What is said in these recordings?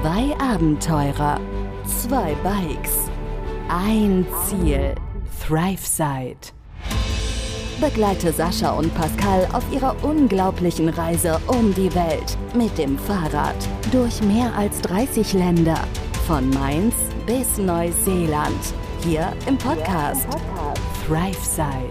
Zwei Abenteurer, zwei Bikes, ein Ziel, ThriveSide. Begleite Sascha und Pascal auf ihrer unglaublichen Reise um die Welt mit dem Fahrrad durch mehr als 30 Länder, von Mainz bis Neuseeland, hier im Podcast ThriveSide.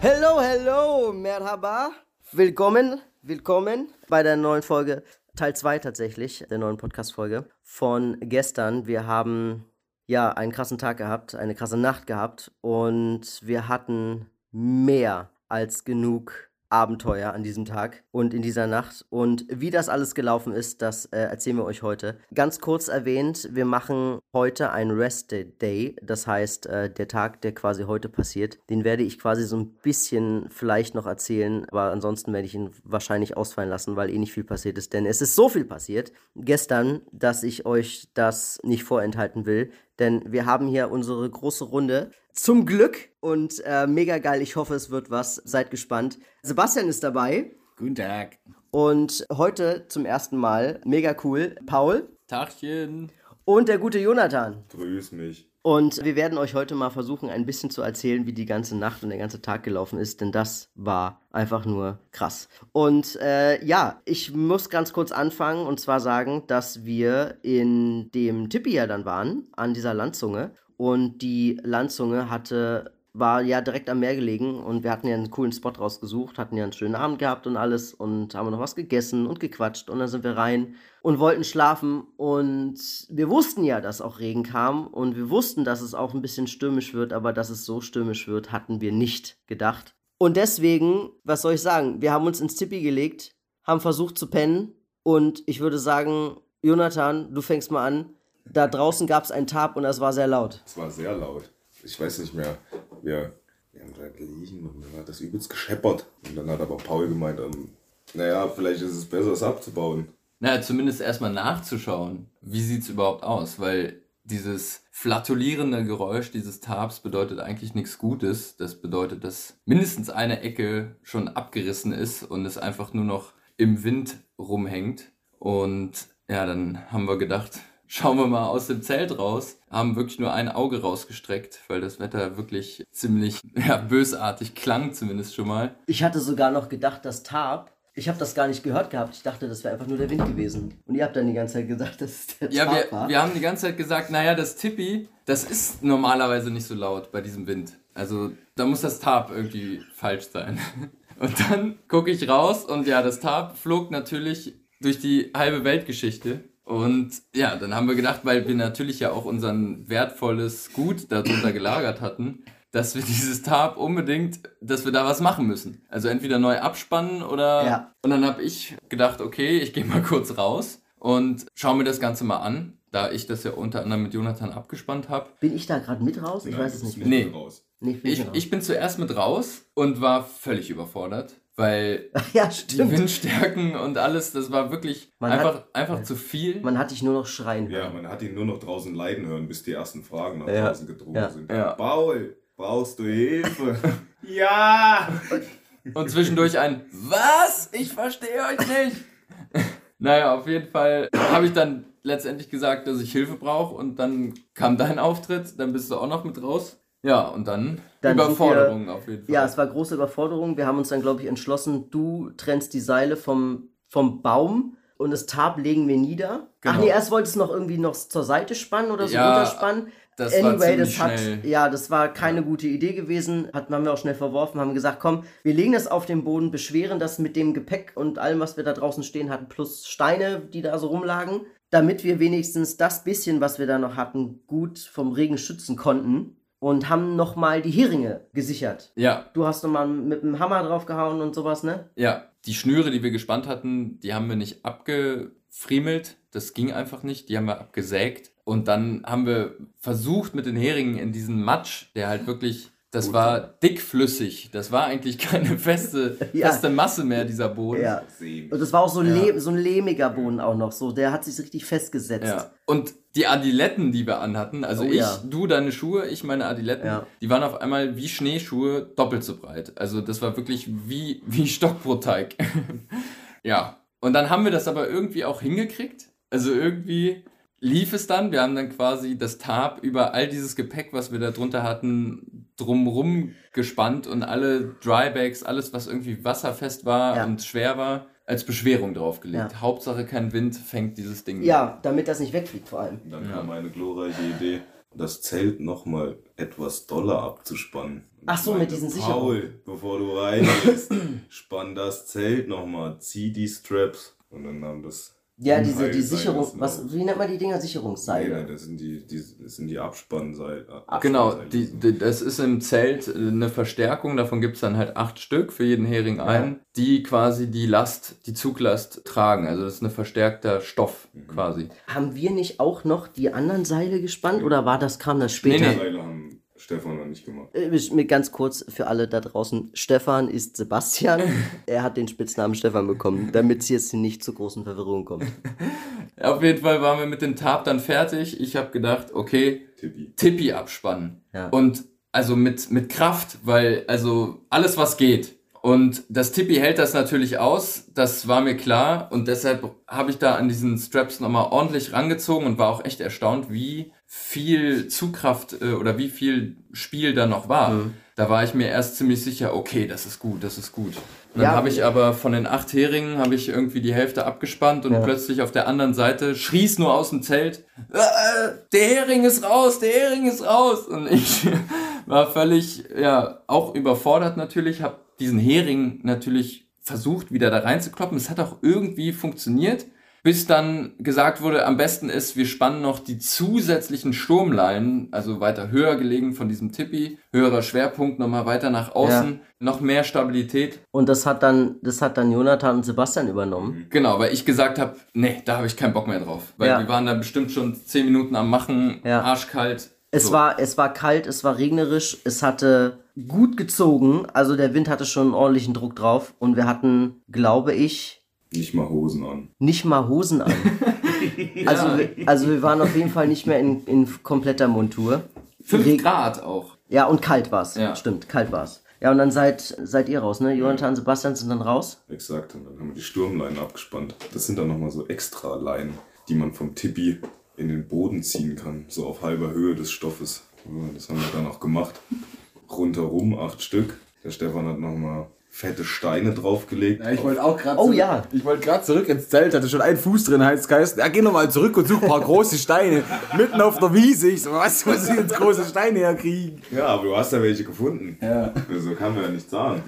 Hello, hello, merhaba. Willkommen, willkommen bei der neuen Folge, Teil 2 tatsächlich, der neuen Podcast-Folge von gestern. Wir haben ja einen krassen Tag gehabt, eine krasse Nacht gehabt und wir hatten mehr als genug Abenteuer an diesem Tag und in dieser Nacht. Und wie das alles gelaufen ist, das äh, erzählen wir euch heute. Ganz kurz erwähnt, wir machen heute ein Rest Day. Das heißt, äh, der Tag, der quasi heute passiert, den werde ich quasi so ein bisschen vielleicht noch erzählen. Aber ansonsten werde ich ihn wahrscheinlich ausfallen lassen, weil eh nicht viel passiert ist. Denn es ist so viel passiert gestern, dass ich euch das nicht vorenthalten will. Denn wir haben hier unsere große Runde zum Glück und äh, mega geil. Ich hoffe, es wird was. Seid gespannt. Sebastian ist dabei. Guten Tag. Und heute zum ersten Mal, mega cool, Paul Tagchen. und der gute Jonathan. Grüß mich. Und wir werden euch heute mal versuchen, ein bisschen zu erzählen, wie die ganze Nacht und der ganze Tag gelaufen ist, denn das war einfach nur krass. Und äh, ja, ich muss ganz kurz anfangen und zwar sagen, dass wir in dem Tippi ja dann waren, an dieser Landzunge. Und die Landzunge hatte, war ja direkt am Meer gelegen und wir hatten ja einen coolen Spot rausgesucht, hatten ja einen schönen Abend gehabt und alles und haben noch was gegessen und gequatscht und dann sind wir rein und wollten schlafen und wir wussten ja, dass auch Regen kam und wir wussten, dass es auch ein bisschen stürmisch wird, aber dass es so stürmisch wird, hatten wir nicht gedacht. Und deswegen, was soll ich sagen, wir haben uns ins Tippi gelegt, haben versucht zu pennen und ich würde sagen, Jonathan, du fängst mal an. Da draußen gab es einen Tab und das war sehr laut. Es war sehr laut. Ich weiß nicht mehr. Wir, wir haben da gelegen und dann hat das übelst gescheppert. Und dann hat aber Paul gemeint, ähm, naja, vielleicht ist es besser, es abzubauen. Na, zumindest erstmal nachzuschauen, wie sieht's überhaupt aus, weil dieses flatulierende Geräusch dieses Tabs bedeutet eigentlich nichts Gutes. Das bedeutet, dass mindestens eine Ecke schon abgerissen ist und es einfach nur noch im Wind rumhängt. Und ja, dann haben wir gedacht, schauen wir mal aus dem Zelt raus, haben wirklich nur ein Auge rausgestreckt, weil das Wetter wirklich ziemlich ja, bösartig klang zumindest schon mal. Ich hatte sogar noch gedacht, das Tab. Ich habe das gar nicht gehört gehabt. Ich dachte, das wäre einfach nur der Wind gewesen. Und ihr habt dann die ganze Zeit gesagt, dass es der Ja, Tab wir, war. wir haben die ganze Zeit gesagt, naja, das Tippi, das ist normalerweise nicht so laut bei diesem Wind. Also da muss das Tab irgendwie falsch sein. Und dann gucke ich raus und ja, das Tab flog natürlich durch die halbe Weltgeschichte. Und ja, dann haben wir gedacht, weil wir natürlich ja auch unser wertvolles Gut darunter gelagert hatten, dass wir dieses Tab unbedingt, dass wir da was machen müssen. Also entweder neu abspannen oder... Ja. Und dann habe ich gedacht, okay, ich gehe mal kurz raus und schaue mir das Ganze mal an, da ich das ja unter anderem mit Jonathan abgespannt habe. Bin ich da gerade mit raus? Ich Nein, weiß es nicht mehr. Nee. raus. Nee, ich bin Ich, ich bin zuerst mit raus und war völlig überfordert, weil ja, die. Windstärken und alles, das war wirklich Man einfach, hat- einfach zu viel. Man hat dich nur noch schreien Ja, hören. man hat ihn nur noch draußen leiden hören, bis die ersten Fragen nach Ja. draußen gedrungen Ja. sind. Ja. Paul, brauchst du Hilfe? ja! Und zwischendurch ein Was? Ich verstehe euch nicht. naja, auf jeden Fall habe ich dann letztendlich gesagt, dass ich Hilfe brauche und dann kam dein Auftritt, dann bist du auch noch mit raus. Ja, und dann, Dann Überforderung auf jeden Fall. Ja, es war große Überforderung. Wir haben uns dann, glaube ich, entschlossen, du trennst die Seile vom, vom Baum und das Tab legen wir nieder. Ach Genau. nee, erst wolltest du noch irgendwie noch zur Seite spannen oder so Ja, runterspannen. das war anyway, das hat, schnell. ja, das war keine gute Idee gewesen. Hat, haben wir auch schnell verworfen, haben gesagt, komm, wir legen das auf den Boden, beschweren das mit dem Gepäck und allem, was wir da draußen stehen hatten, plus Steine, die da so rumlagen, damit wir wenigstens das bisschen, was wir da noch hatten, gut vom Regen schützen konnten. Und haben nochmal die Heringe gesichert. Ja, Du hast nochmal mit dem Hammer draufgehauen und sowas, ne? Ja, die Schnüre, die wir gespannt hatten, die haben wir nicht abgefriemelt. Das ging einfach nicht. Die haben wir abgesägt. Und dann haben wir versucht mit den Heringen in diesen Matsch, der halt wirklich Das war dickflüssig. Das war eigentlich keine feste, Ja. feste Masse mehr, dieser Boden. Ja. Sehen. Und das war auch so, Ja. le so ein lehmiger Boden auch noch. So, der hat sich richtig festgesetzt. Ja. Und die Adiletten, die wir anhatten, also Oh ich, ja. du deine Schuhe, ich meine Adiletten, Ja. die waren auf einmal wie Schneeschuhe doppelt so breit. Also das war wirklich wie, wie Stockbrotteig. ja. Und dann haben wir das aber irgendwie auch hingekriegt. Also irgendwie lief es dann. Wir haben dann quasi das Tarp über all dieses Gepäck, was wir da drunter hatten, drumrum gespannt und alle Drybags, alles, was irgendwie wasserfest war Ja. und schwer war, als Beschwerung draufgelegt. Ja. Hauptsache kein Wind fängt dieses Ding. Ja, damit das nicht wegfliegt vor allem. Dann kam eine glorreiche Idee, das Zelt nochmal etwas doller abzuspannen. Ach so, ich mit diesen Paul, bevor du reingehst, spann das Zelt nochmal, zieh die Straps. Und dann nahm das. Ja, diese die Sicherung, was, wie nennt man die Dinger? Nee, Sicherungsseile. nein, das sind die, die, das sind die Abspannseile. Genau, Abspannseile. die, die, das ist im Zelt äh, eine Verstärkung, davon gibt es dann halt acht Stück für jeden Hering ein, die quasi die Last, die Zuglast tragen. Also das ist ein verstärkter Stoff quasi. Haben wir nicht auch noch die anderen Seile gespannt oder war das, kam das Nee, später? nee. Seile haben Stefan noch nicht gemacht. Äh, Mir ganz kurz für alle da draußen. Stefan ist Sebastian. er hat den Spitznamen Stefan bekommen, damit es jetzt nicht zu großen Verwirrungen kommt. Auf jeden Fall waren wir mit dem Tarp dann fertig. Ich habe gedacht, okay, Tippi. Tippi abspannen. Ja. Und also mit, mit Kraft, weil also alles was geht. Und das Tippi hält das natürlich aus, das war mir klar. Und deshalb habe ich da an diesen Straps nochmal ordentlich rangezogen und war auch echt erstaunt, wie viel Zugkraft äh, oder wie viel Spiel da noch war. Mhm. Da war ich mir erst ziemlich sicher, okay, das ist gut, das ist gut. Und dann Ja, habe ich aber von den acht Heringen habe ich irgendwie die Hälfte abgespannt und Ja. plötzlich auf der anderen Seite schrie's nur aus dem Zelt, "Äh, der Hering ist raus, der Hering ist raus. Und ich war völlig, ja, auch überfordert natürlich, habe diesen Hering natürlich versucht, wieder da reinzukloppen. Es hat auch irgendwie funktioniert, bis dann gesagt wurde, am besten ist, wir spannen noch die zusätzlichen Sturmleinen, also weiter höher gelegen von diesem Tippi, höherer Schwerpunkt, nochmal weiter nach außen, noch mehr Stabilität. Und das hat dann, das hat dann Jonathan und Sebastian übernommen. Genau, weil ich gesagt habe, nee, da habe ich keinen Bock mehr drauf. Weil Ja. wir waren da bestimmt schon zehn Minuten am Machen, Ja. arschkalt. Es, So. war, es war kalt, es war regnerisch, es hatte gut gezogen, also der Wind hatte schon einen ordentlichen Druck drauf und wir hatten, glaube ich, Nicht mal Hosen an. nicht mal Hosen an. also, wir, also wir waren auf jeden Fall nicht mehr in, in kompletter Montur. Fünf Reg- Grad auch. Ja, und kalt war's. Ja. Stimmt, kalt war's. Ja, und dann seid, seid ihr raus, ne? Jonathan und Sebastian sind dann raus. Exakt. Und dann haben wir die Sturmleinen abgespannt. Das sind dann nochmal so extra Leinen, die man vom Tippi in den Boden ziehen kann. So auf halber Höhe des Stoffes. Ja, Das haben wir dann auch gemacht. Rundherum acht Stück. Der Stefan hat nochmal fette Steine draufgelegt. Ja, ich wollte auch gerade Oh zurück, ja. Ich wollte gerade zurück ins Zelt, hatte schon einen Fuß drin, heißt Geist. Ja, geh nochmal zurück und such ein paar große Steine. Mitten auf der Wiese. Ich so, was muss ich jetzt große Steine herkriegen? Ja, aber du hast ja welche gefunden. Ja. So kann man ja nicht sagen.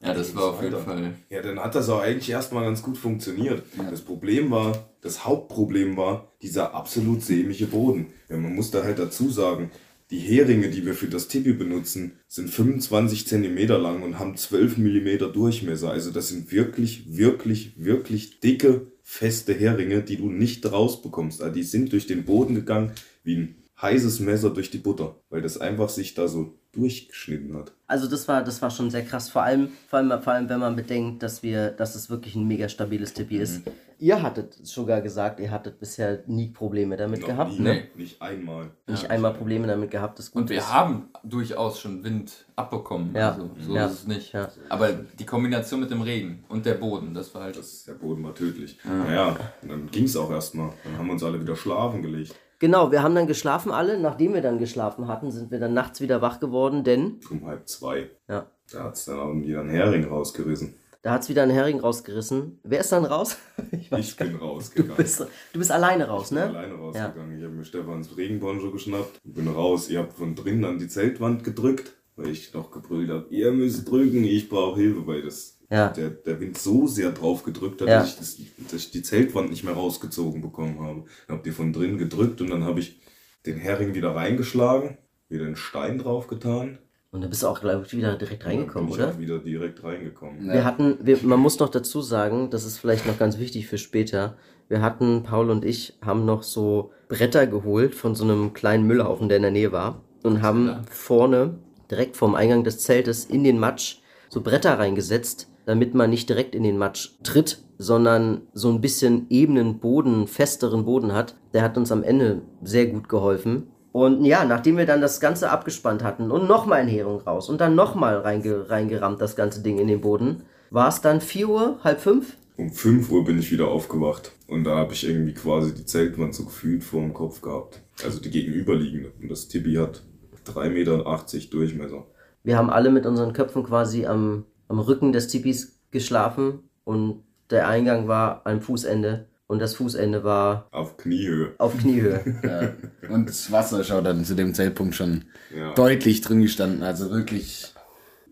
Ja, das war auf jeden. Fall. Ja, dann hat das auch eigentlich erstmal ganz gut funktioniert. Das Problem war, das Hauptproblem war dieser absolut sämige Boden. Ja, man muss da halt dazu sagen, die Heringe, die wir für das Tipi benutzen, sind 25 Zentimeter lang und haben 12 Millimeter Durchmesser. Also das sind wirklich, wirklich, wirklich dicke, feste Heringe, die du nicht rausbekommst. Also die sind durch den Boden gegangen wie ein heißes Messer durch die Butter, weil das einfach sich da so durchgeschnitten hat. Also das war, das war schon sehr krass. Vor allem, vor allem, vor allem, wenn man bedenkt, dass wir, dass es wirklich ein mega stabiles Tippi ist. Ihr hattet sogar gesagt, ihr hattet bisher nie Probleme damit Noch gehabt, nie, ne? Nicht einmal. Nicht einmal Probleme damit gehabt, das gut Und wir ist. haben durchaus schon Wind abbekommen. Ja. Also, so Ja. ist es nicht. Ja. Aber die Kombination mit dem Regen und der Boden, das war halt. Das, der Boden war tödlich. Naja, und dann ging es auch erstmal. Dann haben wir uns alle wieder schlafen gelegt. Genau, wir haben dann geschlafen alle. Nachdem wir dann geschlafen hatten, sind wir dann nachts wieder wach geworden, denn Um halb zwei. ja, Da hat es dann auch wieder einen Hering rausgerissen. da hat es wieder ein Hering rausgerissen. Wer ist dann raus? Ich Ich bin Du rausgegangen. bist, du bist alleine raus, Ich bin ne? alleine rausgegangen. Ich habe mir Stefans Regenponcho geschnappt und bin raus. Ihr habt von drinnen an die Zeltwand gedrückt, weil ich noch gebrüllt habe, ihr müsst drücken, ich brauche Hilfe, weil das Ja. der, der Wind so sehr drauf gedrückt hat, Ja. dass, ich das, dass ich die Zeltwand nicht mehr rausgezogen bekommen habe. Dann habt ihr von drinnen gedrückt und dann habe ich den Hering wieder reingeschlagen, wieder einen Stein drauf getan. Und da bist du auch, glaube ich, wieder direkt reingekommen, dann bin oder? ich auch wieder direkt reingekommen. Wir hatten, wir, man muss noch dazu sagen, das ist vielleicht noch ganz wichtig für später. Wir hatten, Paul und ich, haben noch so Bretter geholt von so einem kleinen Müllhaufen, der in der Nähe war. Und haben vorne, direkt vorm Eingang des Zeltes, in den Matsch so Bretter reingesetzt, damit man nicht direkt in den Matsch tritt, sondern so ein bisschen ebenen Boden, festeren Boden hat. Der hat uns am Ende sehr gut geholfen. Und ja, nachdem wir dann das Ganze abgespannt hatten und nochmal ein Hering raus und dann nochmal reinge reingerammt, das ganze Ding in den Boden, war es dann 4 Uhr, halb fünf? um 5 Uhr bin ich wieder aufgewacht. Und da habe ich irgendwie quasi die Zeltwand so gefühlt vor dem Kopf gehabt. Also die gegenüberliegende. Und das Tipi hat 3,80 Meter Durchmesser. Wir haben alle mit unseren Köpfen quasi am, am Rücken des Tipis geschlafen und der Eingang war am Fußende und das Fußende war Auf Kniehöhe. auf Kniehöhe. Ja. Und das Wasser ist auch dann zu dem Zeitpunkt schon Ja. deutlich drin gestanden. Also wirklich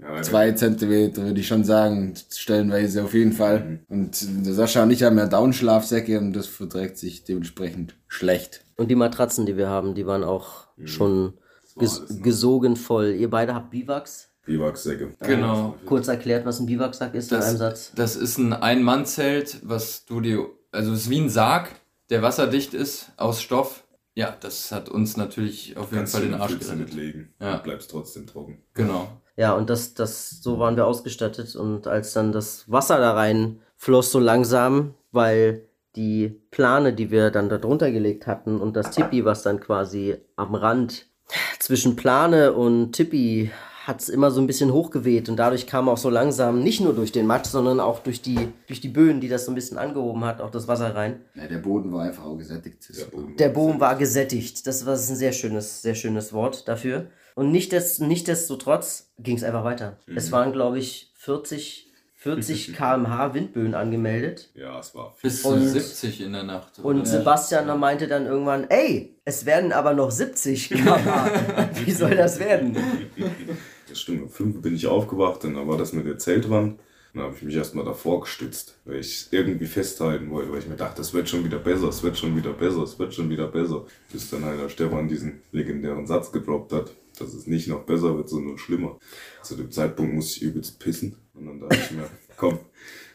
Ja, zwei Zentimeter, würde ich schon sagen, stellenweise auf jeden Fall. Und der Sascha und ich haben ja Downschlafsäcke und das verträgt sich dementsprechend schlecht. Und die Matratzen, die wir haben, die waren auch schon war ges alles, ne? gesogen voll. Ihr beide habt Biwaks. Biwaksäcke. Genau. Kurz erklärt, was ein Biwaksack ist in einem Satz. Das ist ein Ein-Mann-Zelt, was du dir, also es ist wie ein Sarg, der wasserdicht ist, aus Stoff. Ja, das hat uns natürlich auf jeden Kannst Fall den Arsch gerettet. mitlegen. Ja. Du bleibst trotzdem trocken. Genau. Ja, und das, das, so waren wir ausgestattet. Und als dann das Wasser da rein floss so langsam, weil die Plane, die wir dann da drunter gelegt hatten und das Tipi, was dann quasi am Rand zwischen Plane und Tipi hat es immer so ein bisschen hochgeweht und dadurch kam auch so langsam, nicht nur durch den Matsch, sondern auch durch die, durch die Böen, die das so ein bisschen angehoben hat, auch das Wasser rein. Ja, der Boden war einfach auch gesättigt. Der Boden Der Boden war gesättigt. Das war ist ein sehr schönes, sehr schönes Wort dafür. Und nicht nichtsdestotrotz ging es einfach weiter. Es waren, glaube ich, 40, 40 km/h Windböen angemeldet. Ja, es war. Bis zu Und- 70 in der Nacht. Und? Sebastian meinte dann irgendwann, ey, es werden aber noch 70 km/h. Wie soll das werden? Das stimmt, um 5 bin ich aufgewacht, dann war das mit der Zeltwand. Dann habe ich mich erstmal davor gestützt, weil ich es irgendwie festhalten wollte, weil ich mir dachte, es wird schon wieder besser, es wird schon wieder besser, es wird schon wieder besser. Bis dann halt der Stefan diesen legendären Satz gedroppt hat, dass es nicht noch besser wird, sondern schlimmer. Zu dem Zeitpunkt musste ich übelst pissen. Und dann dachte ich mir, komm,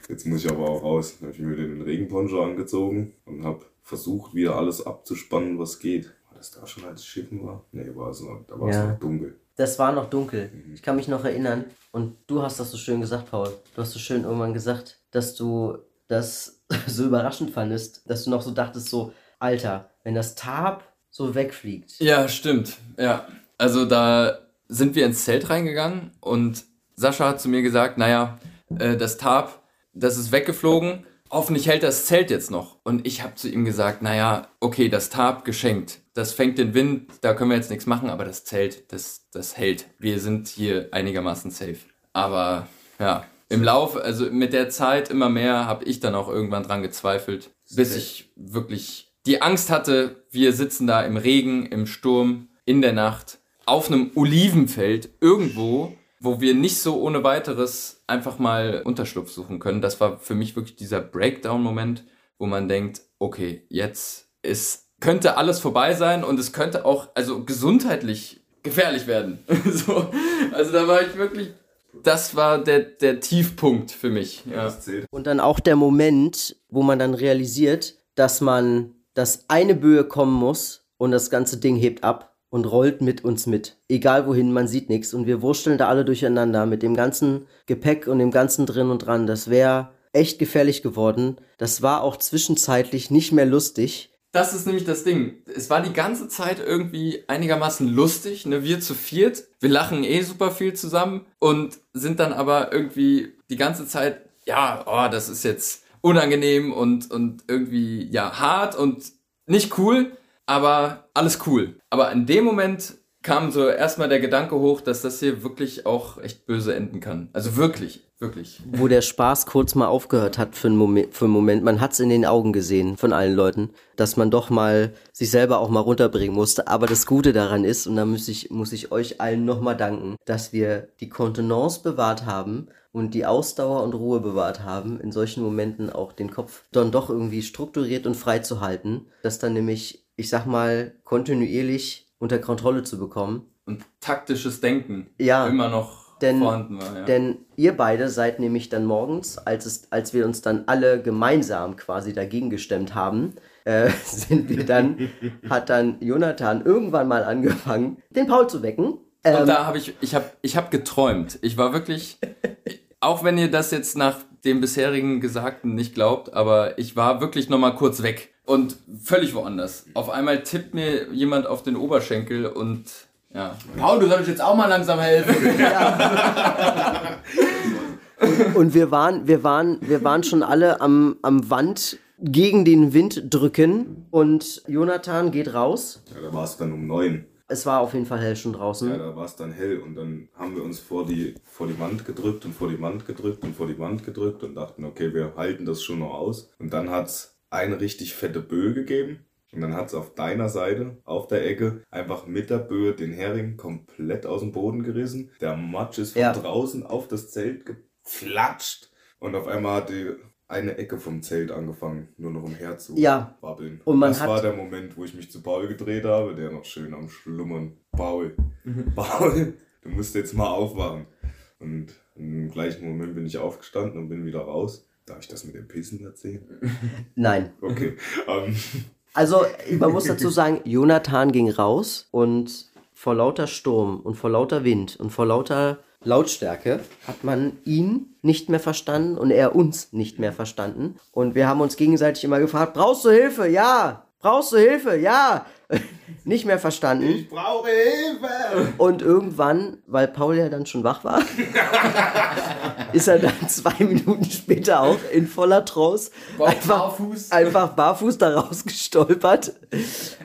jetzt muss ich aber auch raus. Dann habe ich mir den Regenponcho angezogen und habe versucht, wieder alles abzuspannen, was geht. War das da schon, als Schiffen war? Nee, war es noch, da war es Ja. noch dunkel. Das war noch dunkel. Ich kann mich noch erinnern. Und du hast das so schön gesagt, Paul. Du hast so schön irgendwann gesagt, dass du das so überraschend fandest, dass du noch so dachtest, so, Alter, wenn das Tarp so wegfliegt. Ja, stimmt. Ja. Also da sind wir ins Zelt reingegangen und Sascha hat zu mir gesagt, naja, äh, das Tarp, das ist weggeflogen. Hoffentlich hält das Zelt jetzt noch. Und ich habe zu ihm gesagt, naja, okay, das Tarp geschenkt. Das fängt den Wind, da können wir jetzt nichts machen, aber das Zelt, das, das hält. Wir sind hier einigermaßen safe. Aber ja, im Laufe, also mit der Zeit immer mehr, habe ich dann auch irgendwann dran gezweifelt, bis ich wirklich die Angst hatte, wir sitzen da im Regen, im Sturm, in der Nacht, auf einem Olivenfeld, irgendwo, wo wir nicht so ohne weiteres einfach mal Unterschlupf suchen können. Das war für mich wirklich dieser Breakdown-Moment, wo man denkt, okay, jetzt ist, könnte alles vorbei sein und es könnte auch, also gesundheitlich gefährlich werden. so, also da war ich wirklich, das war der, der Tiefpunkt für mich. Ja. Und dann auch der Moment, wo man dann realisiert, dass man, dass eine Böe kommen muss und das ganze Ding hebt ab und rollt mit uns mit. Egal wohin, man sieht nichts. Und wir wursteln da alle durcheinander mit dem ganzen Gepäck und dem ganzen drin und dran. Das wäre echt gefährlich geworden. Das war auch zwischenzeitlich nicht mehr lustig. Das ist nämlich das Ding. Es war die ganze Zeit irgendwie einigermaßen lustig, ne? Wir zu viert, wir lachen eh super viel zusammen und sind dann aber irgendwie die ganze Zeit, ja, oh, das ist jetzt unangenehm und, und irgendwie, ja, hart und nicht cool, aber alles cool. Aber in dem Moment kam so erstmal der Gedanke hoch, dass das hier wirklich auch echt böse enden kann. Also wirklich, wirklich. wo der Spaß kurz mal aufgehört hat für einen Moment. Für einen Moment. Man hat es in den Augen gesehen von allen Leuten, dass man doch mal sich selber auch mal runterbringen musste. Aber das Gute daran ist, und da muss ich, muss ich euch allen nochmal danken, dass wir die Kontenance bewahrt haben und die Ausdauer und Ruhe bewahrt haben, in solchen Momenten auch den Kopf dann doch irgendwie strukturiert und frei zu halten, das dann nämlich, ich sag mal, kontinuierlich unter Kontrolle zu bekommen. Und taktisches Denken Ja, immer noch denn- vorhanden war. Ja. Denn ihr beide seid nämlich dann morgens, als, es, als wir uns dann alle gemeinsam quasi dagegen gestemmt haben, äh, sind wir dann, hat dann Jonathan irgendwann mal angefangen, den Paul zu wecken. Ähm, Und da habe ich, ich habe ich hab geträumt. Ich war wirklich, auch wenn ihr das jetzt nach dem bisherigen Gesagten nicht glaubt, aber ich war wirklich nochmal kurz weg und völlig woanders. Auf einmal tippt mir jemand auf den Oberschenkel und ja. Paul, du sollst jetzt auch mal langsam helfen. Und, und wir waren, wir waren, wir waren schon alle am, am Wand gegen den Wind drücken und Jonathan geht raus. Ja, da war es dann um neun. Es war auf jeden Fall hell schon draußen. Ja, da war es dann hell und dann haben wir uns vor die, vor die Wand gedrückt und vor die Wand gedrückt und vor die Wand gedrückt und dachten, okay, wir halten das schon noch aus. Und dann hat es eine richtig fette Böe gegeben. Und dann hat es auf deiner Seite, auf der Ecke, einfach mit der Böe den Hering komplett aus dem Boden gerissen. Der Matsch ist von Ja. draußen auf das Zelt geflatscht. Und auf einmal hat die eine Ecke vom Zelt angefangen, nur noch umher zu Ja. wabbeln. Und man das hat- war der Moment, wo ich mich zu Paul gedreht habe, der noch schön am Schlummern. Paul, Paul, du musst jetzt mal aufwachen. Und im gleichen Moment bin ich aufgestanden und bin wieder raus. Darf ich das mit dem Pissen erzählen? Nein. Okay. ähm, Also, man muss dazu sagen, Jonathan ging raus und vor lauter Sturm und vor lauter Wind und vor lauter Lautstärke hat man ihn nicht mehr verstanden und er uns nicht mehr verstanden. Und wir haben uns gegenseitig immer gefragt, brauchst du Hilfe? Ja. Brauchst du Hilfe? Ja. nicht mehr verstanden. ich brauche Hilfe! Und irgendwann, weil Paul ja dann schon wach war, ist er dann zwei Minuten später auch in voller Trance einfach barfuß. einfach barfuß da rausgestolpert.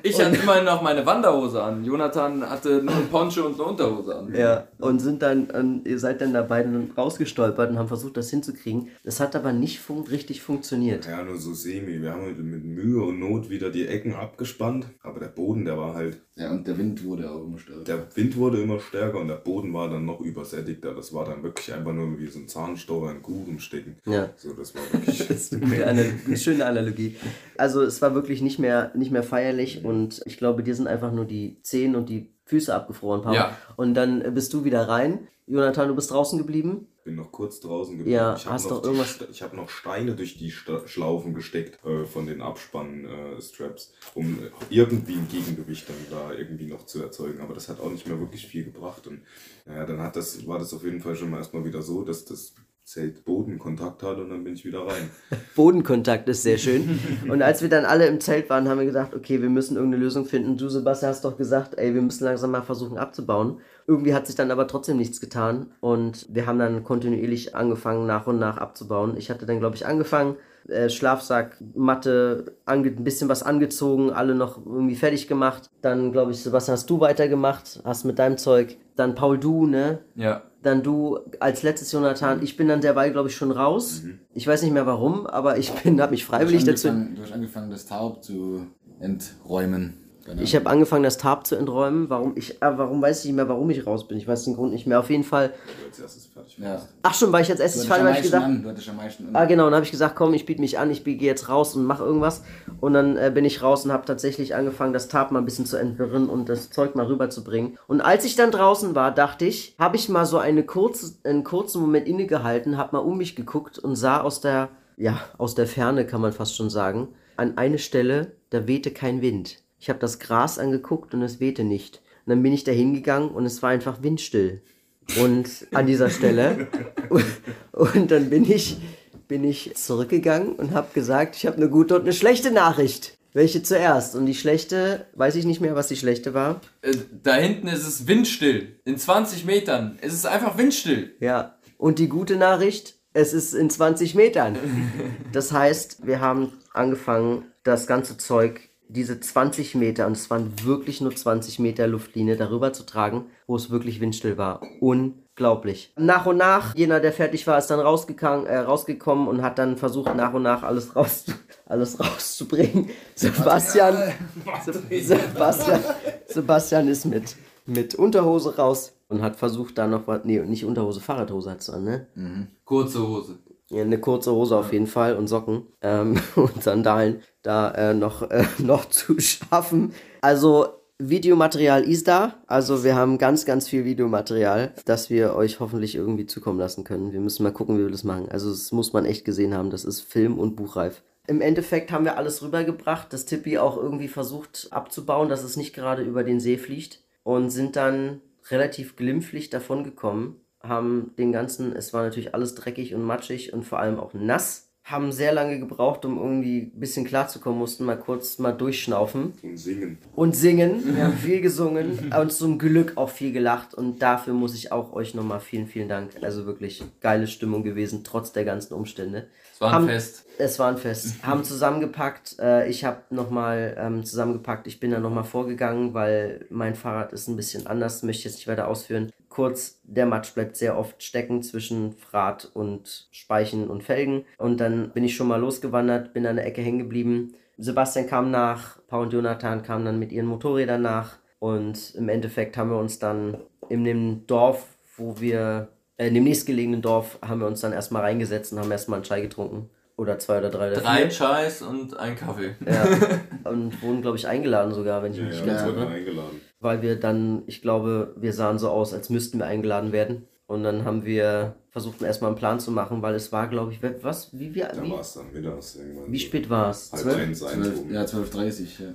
Ich hatte immerhin noch meine Wanderhose an. Jonathan hatte nur ein Poncho und eine Unterhose an. Ja, und sind dann, ähm, ihr seid dann dabei dann rausgestolpert und haben versucht, das hinzukriegen. Das hat aber nicht fun richtig funktioniert. Ja, nur so semi. Wir haben mit Mühe und Not wieder die Ecken abgespannt. Aber der Boden, der war halt. Ja, und der Wind wurde auch immer stärker. Der Wind wurde immer stärker und der Boden war dann noch übersättigter. Das war dann wirklich einfach nur wie so ein Zahnstocher in Kuchen stecken. Ja. So, das war wirklich. Das ist eine, gute eine schöne Analogie. Also es war wirklich nicht mehr, nicht mehr feierlich und ich glaube, dir sind einfach nur die Zehen und die Füße abgefroren, Paul. Ja. Und dann äh, bist du wieder rein. Jonathan, du bist draußen geblieben. bin noch kurz draußen geblieben. Ja, ich hast doch die irgendwas- Sta- Ich habe noch Steine durch die Sta Schlaufen gesteckt äh, von den Abspann-Straps, um irgendwie ein Gegengewicht dann da irgendwie noch zu erzeugen. Aber das hat auch nicht mehr wirklich viel gebracht. Und naja, dann hat das, war das auf jeden Fall schon mal erstmal wieder so, dass das Zelt Bodenkontakt hatte und dann bin ich wieder rein. Bodenkontakt ist sehr schön. Und als wir dann alle im Zelt waren, haben wir gesagt, okay, wir müssen irgendeine Lösung finden. Du, Sebastian, hast doch gesagt, ey, wir müssen langsam mal versuchen abzubauen. Irgendwie hat sich dann aber trotzdem nichts getan und wir haben dann kontinuierlich angefangen, nach und nach abzubauen. Ich hatte dann, glaube ich, angefangen, äh, Schlafsack, Matte, ein bisschen was angezogen, alle noch irgendwie fertig gemacht. Dann, glaube ich, Sebastian, hast du weitergemacht, hast mit deinem Zeug. Dann Paul, du, ne? Ja. Dann du als letztes Jonathan. Ich bin dann derweil, glaube ich, schon raus. Ich weiß nicht mehr warum, aber ich bin, habe mich freiwillig du, dazu. du hast angefangen, das Taub zu enträumen. Genau. Ich habe angefangen, das Tarp zu enträumen. Warum ich, äh, warum weiß ich nicht mehr, warum ich raus bin. Ich weiß den Grund nicht mehr. Auf jeden Fall. Du als fertig ja. Ach schon, weil ich als Du erstes am weil ich meisten gesagt. an. Du hattest am meisten an. Ah, genau, und dann habe ich gesagt, komm, ich biete mich an, ich gehe jetzt raus und mache irgendwas. Und dann äh, bin ich raus und habe tatsächlich angefangen, das Tarp mal ein bisschen zu entwirren und das Zeug mal rüberzubringen. Und als ich dann draußen war, dachte ich, habe ich mal so eine kurze, einen kurzen Moment innegehalten, habe mal um mich geguckt und sah aus der, ja, aus der Ferne, kann man fast schon sagen, an eine Stelle, da wehte kein Wind. Ich habe das Gras angeguckt und es wehte nicht. Und dann bin ich da hingegangen und es war einfach windstill. Und an dieser Stelle. Und dann bin ich, bin ich zurückgegangen und habe gesagt, ich habe eine gute und eine schlechte Nachricht. Welche zuerst? Und die schlechte, weiß ich nicht mehr, was die schlechte war. Äh, Da hinten ist es windstill. In 20 Metern. Es ist einfach windstill. Ja. Und die gute Nachricht, es ist in 20 Metern. Das heißt, wir haben angefangen, das ganze Zeug, diese 20 Meter, und es waren wirklich nur 20 Meter Luftlinie, darüber zu tragen, wo es wirklich windstill war. Unglaublich. Nach und nach, jener, der fertig war, ist dann rausgegangen, äh, rausgekommen und hat dann versucht, nach und nach alles, raus, alles rauszubringen. Sebastian, Se Sebastian, Sebastian ist mit, mit Unterhose raus und hat versucht, da noch was. Nee, nicht Unterhose, Fahrradhose hat es an, ne? Kurze Hose. Eine kurze Hose auf jeden Fall und Socken ähm, und Sandalen da äh, noch, äh, noch zu schaffen. Also Videomaterial ist da. Also wir haben ganz, ganz viel Videomaterial, das wir euch hoffentlich irgendwie zukommen lassen können. Wir müssen mal gucken, wie wir das machen. Also das muss man echt gesehen haben. Das ist Film- und Buchreif. Im Endeffekt haben wir alles rübergebracht, das Tippi auch irgendwie versucht abzubauen, dass es nicht gerade über den See fliegt und sind dann relativ glimpflich davon gekommen, haben den ganzen, es war natürlich alles dreckig und matschig und vor allem auch nass, haben sehr lange gebraucht, um irgendwie ein bisschen klarzukommen, mussten mal kurz mal durchschnaufen Und singen. und singen. Wir haben viel gesungen und zum Glück auch viel gelacht und dafür muss ich auch euch nochmal vielen, vielen Dank. Also wirklich geile Stimmung gewesen, trotz der ganzen Umstände. Es war ein Haben- Fest. Es war ein Fest. Haben zusammengepackt. Äh, ich habe nochmal ähm, zusammengepackt. Ich bin da nochmal vorgegangen, weil mein Fahrrad ist ein bisschen anders. Möchte ich jetzt nicht weiter ausführen. Kurz, der Matsch bleibt sehr oft stecken zwischen Rad und Speichen und Felgen. Und dann bin ich schon mal losgewandert, bin an der Ecke hängen geblieben. Sebastian kam nach, Paul und Jonathan kamen dann mit ihren Motorrädern nach. Und im Endeffekt haben wir uns dann in dem Dorf, wo wir, äh, in dem nächstgelegenen Dorf, haben wir uns dann erstmal reingesetzt und haben erstmal einen Chai getrunken. Oder zwei oder drei oder Drei vier. Chais und ein Kaffee. Ja. Und wurden, glaube ich, eingeladen sogar, wenn ich Ja, mich ja, nicht ganz irre. eingeladen. Weil wir dann, ich glaube, wir sahen so aus, als müssten wir eingeladen werden. Und dann haben wir versucht, erstmal einen Plan zu machen, weil es war, glaube ich, was, wie, wie, Da wie, war es dann mittags irgendwann. wie so spät war es? Halb 12? eins, eins 12, rum. ja, 12.30 ja.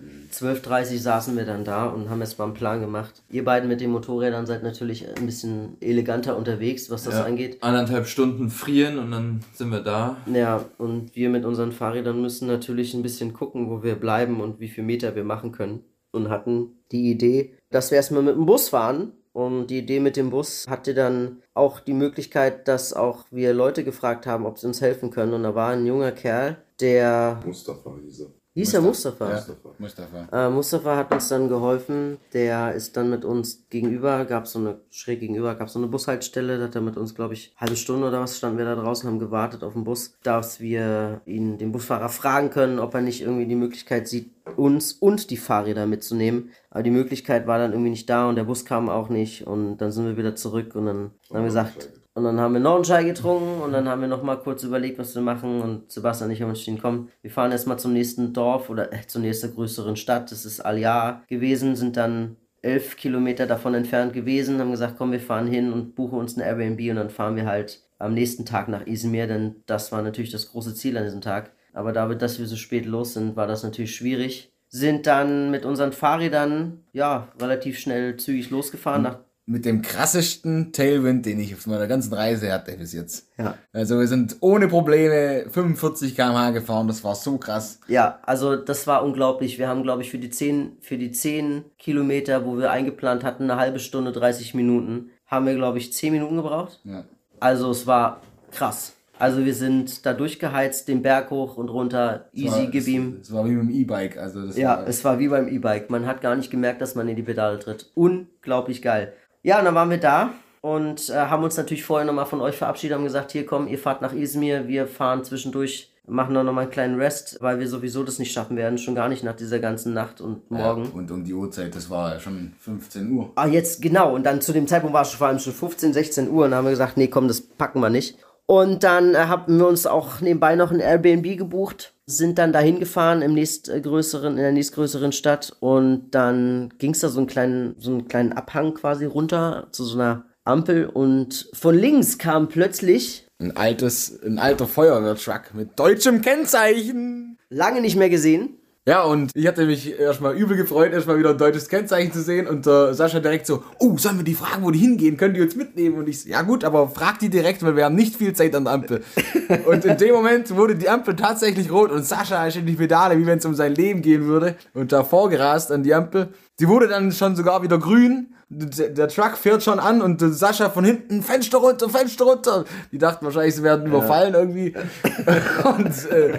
12.30 saßen wir dann da und haben erstmal einen Plan gemacht. Ihr beiden mit den Motorrädern seid natürlich ein bisschen eleganter unterwegs, was das Ja. angeht. Anderthalb Stunden frieren und dann sind wir da. Ja, und wir mit unseren Fahrrädern müssen natürlich ein bisschen gucken, wo wir bleiben und wie viel Meter wir machen können. Und hatten die Idee, dass wir erstmal mit dem Bus fahren. Und die Idee mit dem Bus hatte dann auch die Möglichkeit, dass auch wir Leute gefragt haben, ob sie uns helfen können. Und da war ein junger Kerl, der Mustafa hieß er. Hieß er Mustafa. Ja, Mustafa. Äh, Mustafa hat uns dann geholfen. Der ist dann mit uns gegenüber, gab so eine, schräg gegenüber, gab so eine Bushaltestelle. Da hat er mit uns, glaube ich, halbe Stunde oder was, standen wir da draußen, haben gewartet auf den Bus, dass wir ihn, den Busfahrer, fragen können, ob er nicht irgendwie die Möglichkeit sieht, uns und die Fahrräder mitzunehmen. Aber die Möglichkeit war dann irgendwie nicht da und der Bus kam auch nicht. Und dann sind wir wieder zurück und dann haben wir gesagt, und dann haben wir noch einen Chai getrunken und dann haben wir noch mal kurz überlegt, was wir machen. Und Sebastian und ich haben entschieden, komm, wir fahren erstmal zum nächsten Dorf oder äh, zur nächsten größeren Stadt. Das ist Aljar gewesen, sind dann elf Kilometer davon entfernt gewesen, haben gesagt, komm, wir fahren hin und buchen uns ein Airbnb und dann fahren wir halt am nächsten Tag nach Izmir, denn das war natürlich das große Ziel an diesem Tag. Aber dadurch, dass wir so spät los sind, war das natürlich schwierig. Sind dann mit unseren Fahrrädern, ja, relativ schnell zügig losgefahren nach Mit dem krassesten Tailwind, den ich auf meiner ganzen Reise hatte bis jetzt. Ja. Also wir sind ohne Probleme 45 km/h gefahren, das war so krass. Ja, also das war unglaublich. Wir haben, glaube ich, für die 10, für die 10 Kilometer, wo wir eingeplant hatten, eine halbe Stunde, 30 Minuten, haben wir, glaube ich, 10 Minuten gebraucht. Ja. Also es war krass. Also wir sind da durchgeheizt, den Berg hoch und runter, easy, gib ihm. Das war wie dem E-Bike, also das Ja, war, es war wie beim E-Bike. Man hat gar nicht gemerkt, dass man in die Pedale tritt. Unglaublich geil. Ja, und dann waren wir da und äh, haben uns natürlich vorher nochmal von euch verabschiedet, haben gesagt, hier komm, ihr fahrt nach Izmir, wir fahren zwischendurch, machen dann nochmal einen kleinen Rest, weil wir sowieso das nicht schaffen werden, schon gar nicht nach dieser ganzen Nacht und morgen. Ja, und um die Uhrzeit, das war schon 15 Uhr. Ah, jetzt genau. Und dann zu dem Zeitpunkt war es schon vor allem schon 15, 16 Uhr. Und dann haben wir gesagt, nee, komm, das packen wir nicht. Und dann äh, haben wir uns auch nebenbei noch ein Airbnb gebucht, sind dann dahin gefahren im nächstgrößeren, in der nächstgrößeren Stadt. Und dann ging es da so einen kleinen, so einen kleinen Abhang quasi runter zu so einer Ampel. Und von links kam plötzlich, Ein altes, ein alter Feuerwehrtruck mit deutschem Kennzeichen. lange nicht mehr gesehen, Ja, und ich hatte mich erstmal übel gefreut, erstmal wieder ein deutsches Kennzeichen zu sehen. Und äh, Sascha direkt so, oh, sollen wir die fragen, wo die hingehen? Können die uns mitnehmen? Und ich so, ja gut, aber frag die direkt, weil wir haben nicht viel Zeit an der Ampel. und in dem Moment wurde die Ampel tatsächlich rot und Sascha ist in die Pedale, wie wenn es um sein Leben gehen würde. Und davor gerast an die Ampel. Die wurde dann schon sogar wieder grün. Der, der Truck fährt schon an und Sascha von hinten, Fenster runter, Fenster runter. Die dachten wahrscheinlich, sie werden überfallen irgendwie. und äh,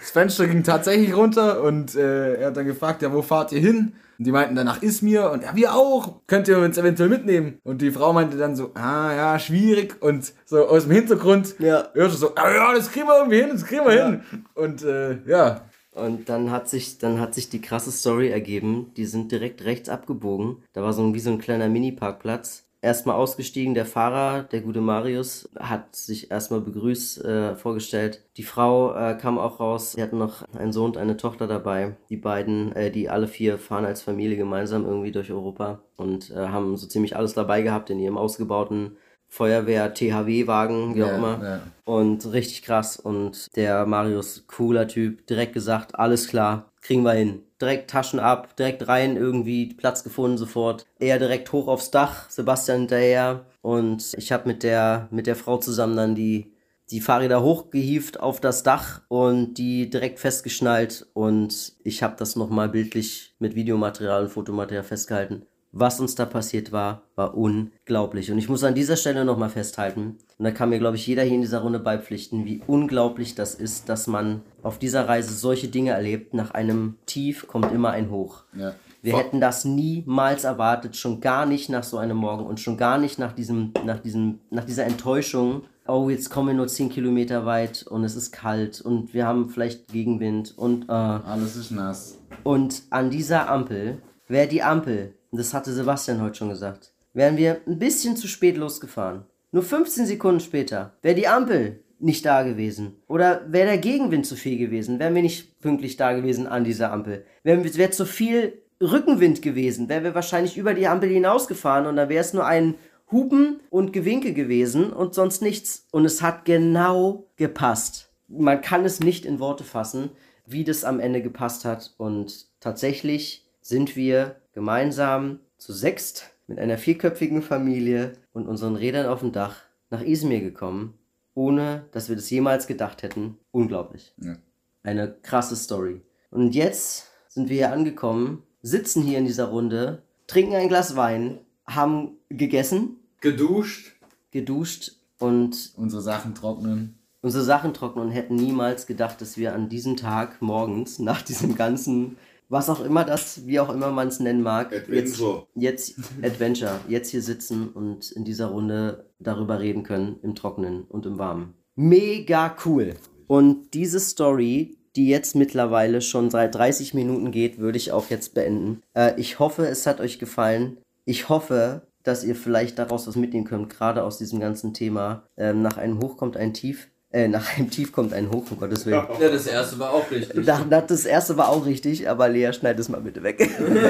das Fenster ging tatsächlich runter und äh, er hat dann gefragt, ja, wo fahrt ihr hin? Und die meinten dann nach Izmir und ja, wir auch. Könnt ihr uns eventuell mitnehmen? Und die Frau meinte dann so, ah ja, schwierig. Und so aus dem Hintergrund Ja. hörte so, ah, ja, das kriegen wir irgendwie hin, das kriegen wir hin. Und äh, ja, Und dann hat sich, dann hat sich die krasse Story ergeben. Die sind direkt rechts abgebogen. Da war so ein, wie so ein kleiner Mini-Parkplatz. Erstmal ausgestiegen, der Fahrer, der gute Marius, hat sich erstmal begrüßt, äh, vorgestellt. Die Frau äh, kam auch raus. Sie hatten noch einen Sohn und eine Tochter dabei. Die beiden, äh, die alle vier fahren als Familie gemeinsam irgendwie durch Europa und äh, haben so ziemlich alles dabei gehabt in ihrem ausgebauten Feuerwehr, THW-Wagen, wie auch Ja, immer. ja. Und richtig krass. Und der Marius, cooler Typ, direkt gesagt, alles klar, kriegen wir hin. Direkt Taschen ab, direkt rein, irgendwie Platz gefunden sofort. Er direkt hoch aufs Dach, Sebastian hinterher. Und ich habe mit der, mit der Frau zusammen dann die die Fahrräder hochgehievt auf das Dach und die direkt festgeschnallt und ich habe das nochmal bildlich mit Videomaterial und Fotomaterial festgehalten. Was uns da passiert war, war unglaublich. Und ich muss an dieser Stelle nochmal festhalten, und da kann mir, glaube ich, jeder hier in dieser Runde beipflichten, wie unglaublich das ist, dass man auf dieser Reise solche Dinge erlebt. Nach einem Tief kommt immer ein Hoch. Ja. Wir hätten das niemals erwartet, schon gar nicht nach so einem Morgen und schon gar nicht nach diesem, nach diesem, nach dieser Enttäuschung. Oh, jetzt kommen wir nur 10 Kilometer weit und es ist kalt und wir haben vielleicht Gegenwind und äh, Alles ist nass. und an dieser Ampel wäre die Ampel, das hatte Sebastian heute schon gesagt, wären wir ein bisschen zu spät losgefahren. Nur 15 Sekunden später wäre die Ampel nicht da gewesen. Oder wäre der Gegenwind zu viel gewesen, wären wir nicht pünktlich da gewesen an dieser Ampel. Wäre wär zu viel Rückenwind gewesen, wären wir wahrscheinlich über die Ampel hinausgefahren und dann wäre es nur ein Hupen und Gewinke gewesen und sonst nichts. Und es hat genau gepasst. Man kann es nicht in Worte fassen, wie das am Ende gepasst hat. Und tatsächlich sind wir gemeinsam zu sechst mit einer vierköpfigen Familie und unseren Rädern auf dem Dach nach Izmir gekommen, ohne dass wir das jemals gedacht hätten. Unglaublich. Ja. Eine krasse Story. Und jetzt sind wir hier angekommen, sitzen hier in dieser Runde, trinken ein Glas Wein, haben gegessen, Geduscht. geduscht und Unsere Sachen trocknen. unsere Sachen trocknen und hätten niemals gedacht, dass wir an diesem Tag morgens, nach diesem ganzen, was auch immer das, wie auch immer man es nennen mag, Adventure. jetzt, jetzt Adventure, jetzt hier sitzen und in dieser Runde darüber reden können, im Trockenen und im Warmen. Mega cool. Und diese Story, die jetzt mittlerweile schon seit 30 Minuten geht, würde ich auch jetzt beenden. Äh, ich hoffe, es hat euch gefallen. Ich hoffe, dass ihr vielleicht daraus was mitnehmen könnt, gerade aus diesem ganzen Thema. Ähm, nach einem Hoch kommt ein Tief. Äh, nach einem Tief kommt ein Hoch, um Gottes Willen. Ja, das erste war auch richtig. Da, da, das erste war auch richtig, aber Lea, schneid es mal bitte weg.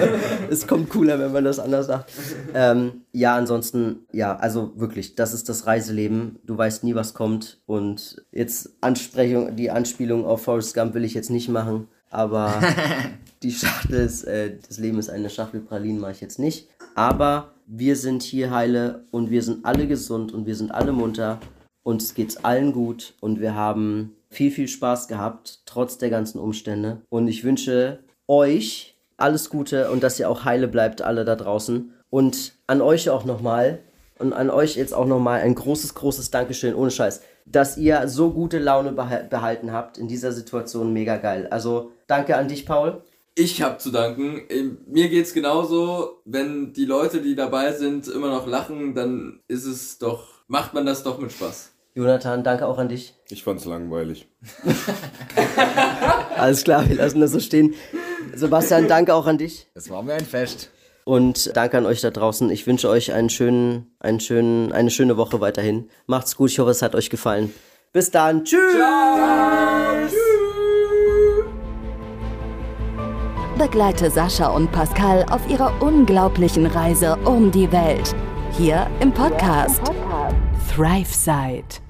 es kommt cooler, wenn man das anders sagt. Ähm, ja, ansonsten, ja, also wirklich, das ist das Reiseleben. Du weißt nie, was kommt. Und jetzt Ansprechung, die Anspielung auf Forrest Gump will ich jetzt nicht machen, aber die Schachtel ist, äh, das Leben ist eine Schachtel Pralinen, mache ich jetzt nicht. Aber wir sind hier heile und wir sind alle gesund und wir sind alle munter. Uns geht's allen gut und wir haben viel, viel Spaß gehabt, trotz der ganzen Umstände. Und ich wünsche euch alles Gute und dass ihr auch heile bleibt, alle da draußen. Und an euch auch nochmal und an euch jetzt auch nochmal ein großes, großes Dankeschön, ohne Scheiß, dass ihr so gute Laune behal- behalten habt in dieser Situation. Mega geil. Also danke an dich, Paul. Ich habe zu danken. Ähm, Mir geht's genauso. Wenn die Leute, die dabei sind, immer noch lachen, dann ist es doch, macht man das doch mit Spaß. Jonathan, danke auch an dich. Ich fand's langweilig. Alles klar, wir lassen das so stehen. Sebastian, danke auch an dich. Das war mir ein Fest. Und danke an euch da draußen. Ich wünsche euch einen schönen, einen schönen, eine schöne Woche weiterhin. Macht's gut. Ich hoffe, es hat euch gefallen. Bis dann. Tschüss. Begleite Sascha und Pascal auf ihrer unglaublichen Reise um die Welt. Hier im Podcast ThriveSide.